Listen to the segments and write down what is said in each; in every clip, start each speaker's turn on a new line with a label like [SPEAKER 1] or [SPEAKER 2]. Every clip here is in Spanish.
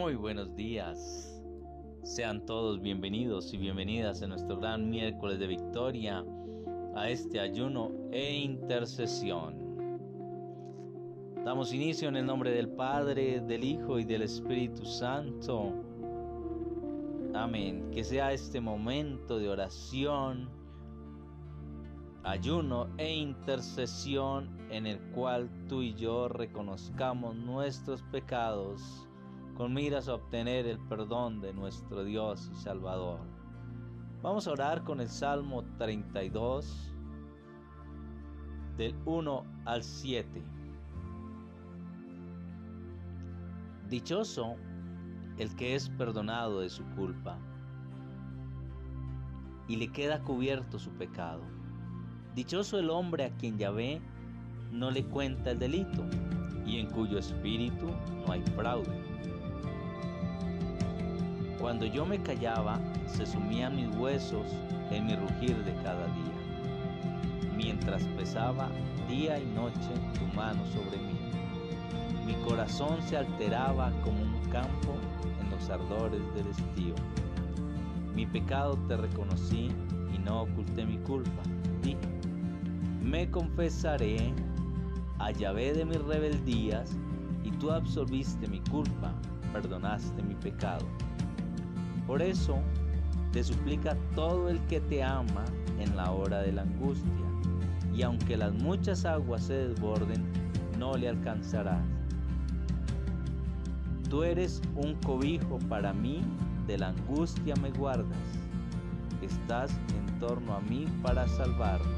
[SPEAKER 1] Muy buenos días. Sean todos bienvenidos y bienvenidas en nuestro gran miércoles de victoria a este ayuno e intercesión. Damos inicio en el nombre del Padre, del Hijo y del Espíritu Santo. Amén. Que sea este momento de oración, ayuno e intercesión en el cual tú y yo reconozcamos nuestros pecados con miras a obtener el perdón de nuestro Dios y Salvador. Vamos a orar con el Salmo 32, del 1 al 7. Dichoso el que es perdonado de su culpa y le queda cubierto su pecado. Dichoso el hombre a quien Yahvé no le cuenta el delito y en cuyo espíritu no hay fraude. Cuando yo me callaba, se sumían mis huesos en mi rugir de cada día, mientras pesaba día y noche tu mano sobre mí. Mi corazón se alteraba como un campo en los ardores del estío. Mi pecado te reconocí y no oculté mi culpa. Dije, me confesaré a Yahvé de mis rebeldías y tú absolviste mi culpa, perdonaste mi pecado. Por eso te suplica todo el que te ama en la hora de la angustia, y aunque las muchas aguas se desborden, no le alcanzarás. Tú eres un cobijo para mí, de la angustia me guardas. Estás en torno a mí para salvarme.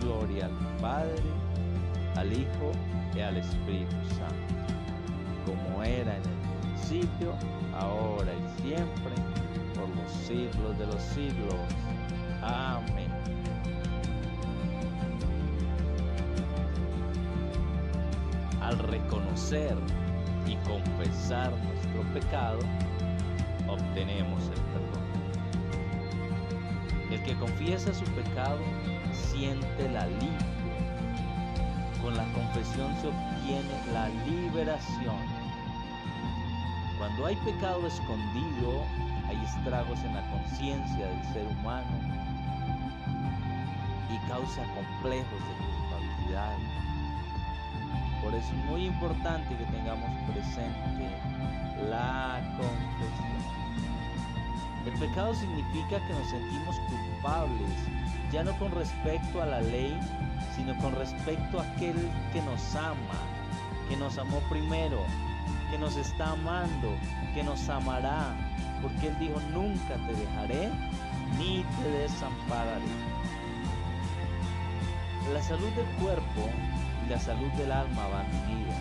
[SPEAKER 1] Gloria al Padre, al Hijo y al Espíritu Santo, como era en el ahora y siempre, por los siglos de los siglos. Amén. Al reconocer y confesar nuestro pecado, obtenemos el perdón. El que confiesa su pecado siente la alivio. Con la confesión se obtiene la liberación cuando hay pecado escondido, hay estragos en la conciencia del ser humano y causa complejos de culpabilidad. Por eso es muy importante que tengamos presente la confesión. El pecado significa que nos sentimos culpables, ya no con respecto a la ley, sino con respecto a aquel que nos ama, que nos amó primero, que nos está amando, que nos amará, porque Él dijo, nunca te dejaré ni te desampararé. La salud del cuerpo y la salud del alma van unidas.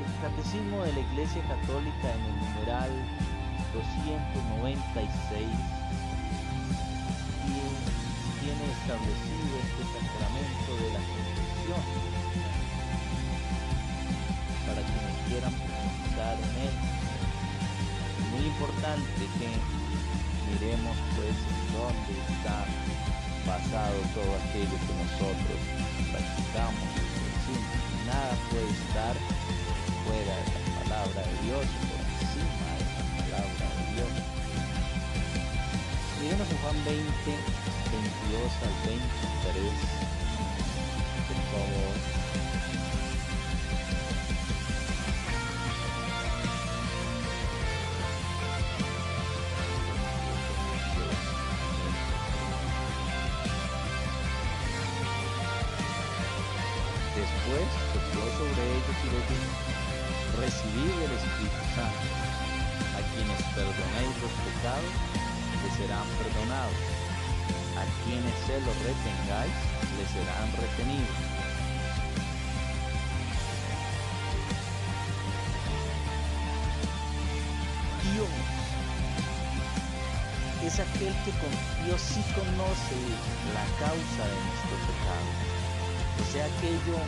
[SPEAKER 1] El Catecismo de la Iglesia Católica en el numeral 296 tiene establecido este sacramento de la confesión para quienes quieran profundizar en él. Es muy importante que miremos pues en dónde está basado todo aquello que nosotros practicamos. nada puede estar fuera de la palabra de Dios, por encima de la palabra de Dios. Miremos en Juan 20, 22 al 23, por favor. Sobre ellos y les dijo, recibid el Espíritu Santo. A quienes perdonéis los pecados, les serán perdonados. A quienes se los retengáis, les serán retenidos. Dios es aquel que con Dios sí conoce la causa de nuestro pecado. O sea, aquello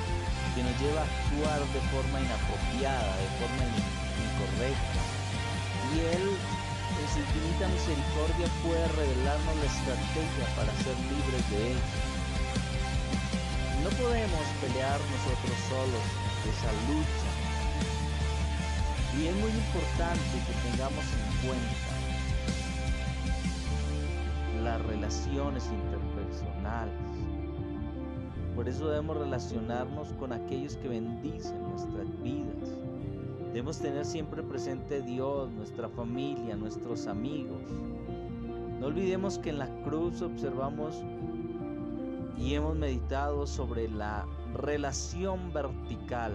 [SPEAKER 1] que nos lleva a actuar de forma inapropiada, de forma incorrecta. Y Él, en su infinita misericordia, puede revelarnos la estrategia para ser libres de Él. No podemos pelear nosotros solos esa lucha. Y es muy importante que tengamos en cuenta las relaciones interpersonales. Por eso debemos relacionarnos con aquellos que bendicen nuestras vidas. Debemos tener siempre presente Dios, nuestra familia, nuestros amigos. No olvidemos que en la cruz observamos y hemos meditado sobre la relación vertical,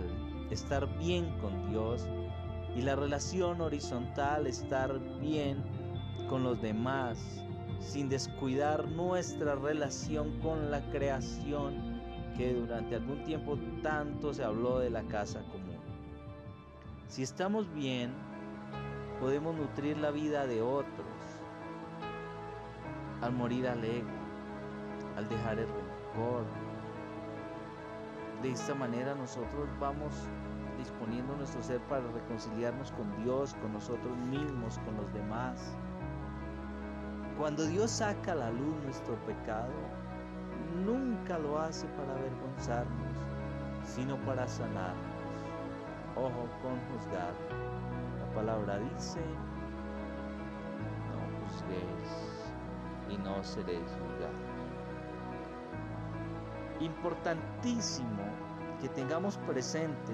[SPEAKER 1] estar bien con Dios, y la relación horizontal, estar bien con los demás, sin descuidar nuestra relación con la creación, que durante algún tiempo tanto se habló de la casa común. Si estamos bien, podemos nutrir la vida de otros al morir al ego, al dejar el rencor. De esta manera nosotros vamos disponiendo nuestro ser para reconciliarnos con Dios, con nosotros mismos, con los demás. Cuando Dios saca a la luz nuestro pecado, nunca lo hace para avergonzarnos, sino para sanarnos. Ojo con juzgar. La palabra dice, no juzguéis y no seréis juzgados. Importantísimo que tengamos presente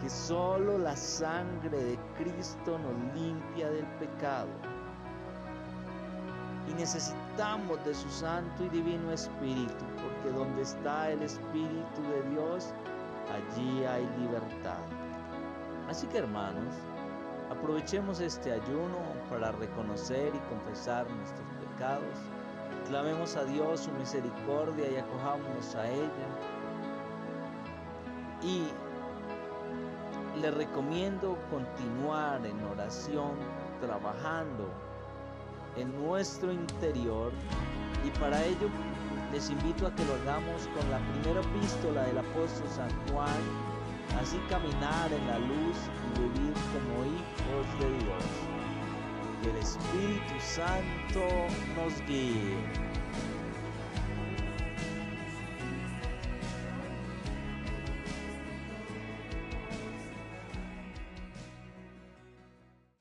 [SPEAKER 1] que solo la sangre de Cristo nos limpia del pecado. Y necesitamos de su Santo y Divino Espíritu, porque donde está el Espíritu de Dios, allí hay libertad. Así que hermanos, aprovechemos este ayuno para reconocer y confesar nuestros pecados. Clamemos a Dios su misericordia y acojámonos a ella. Y le recomiendo continuar en oración, trabajando en nuestro interior y para ello les invito a que lo hagamos con la primera epístola del apóstol San Juan, así caminar en la luz y vivir como hijos de Dios. Que el Espíritu Santo nos guíe.